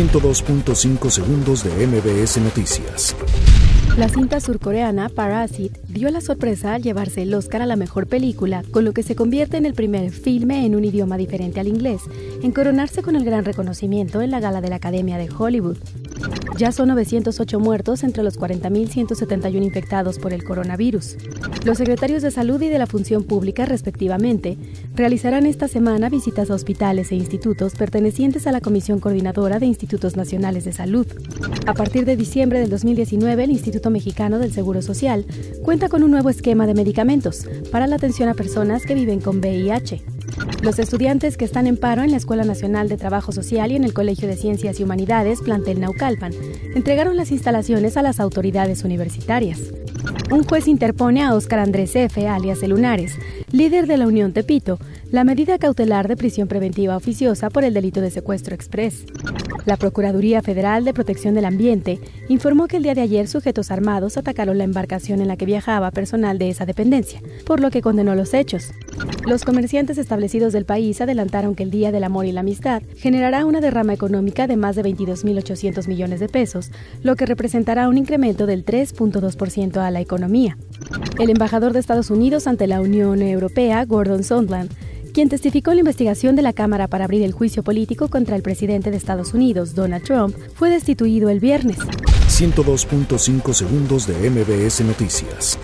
102.5 segundos de MBS Noticias. La cinta surcoreana Parasite dio la sorpresa al llevarse el Oscar a la mejor película, con lo que se convierte en el primer filme en un idioma diferente al inglés, en coronarse con el gran reconocimiento en la gala de la Academia de Hollywood. Ya son 908 muertos entre los 40.171 infectados por el coronavirus. Los secretarios de Salud y de la Función Pública, respectivamente, realizarán esta semana visitas a hospitales e institutos pertenecientes a la Comisión Coordinadora de Institutos Nacionales de Salud. A partir de diciembre del 2019, el Instituto Mexicano del Seguro Social cuenta con un nuevo esquema de medicamentos para la atención a personas que viven con VIH. Los estudiantes que están en paro en la Escuela Nacional de Trabajo Social y en el Colegio de Ciencias y Humanidades, plantel Naucalpan, entregaron las instalaciones a las autoridades universitarias. Un juez interpone a Óscar Andrés F., alias Lunares, líder de la Unión Tepito, la medida cautelar de prisión preventiva oficiosa por el delito de secuestro express. La Procuraduría Federal de Protección del Ambiente informó que el día de ayer sujetos armados atacaron la embarcación en la que viajaba personal de esa dependencia, por lo que condenó los hechos. Los comerciantes establecidos del país adelantaron que el Día del Amor y la Amistad generará una derrama económica de más de 22.800 millones de pesos, lo que representará un incremento del 3.2% a la economía. El embajador de Estados Unidos ante la Unión Europea, Gordon Sondland, quien testificó en la investigación de la Cámara para abrir el juicio político contra el presidente de Estados Unidos, Donald Trump, fue destituido el viernes. 102.5 segundos de MBS Noticias.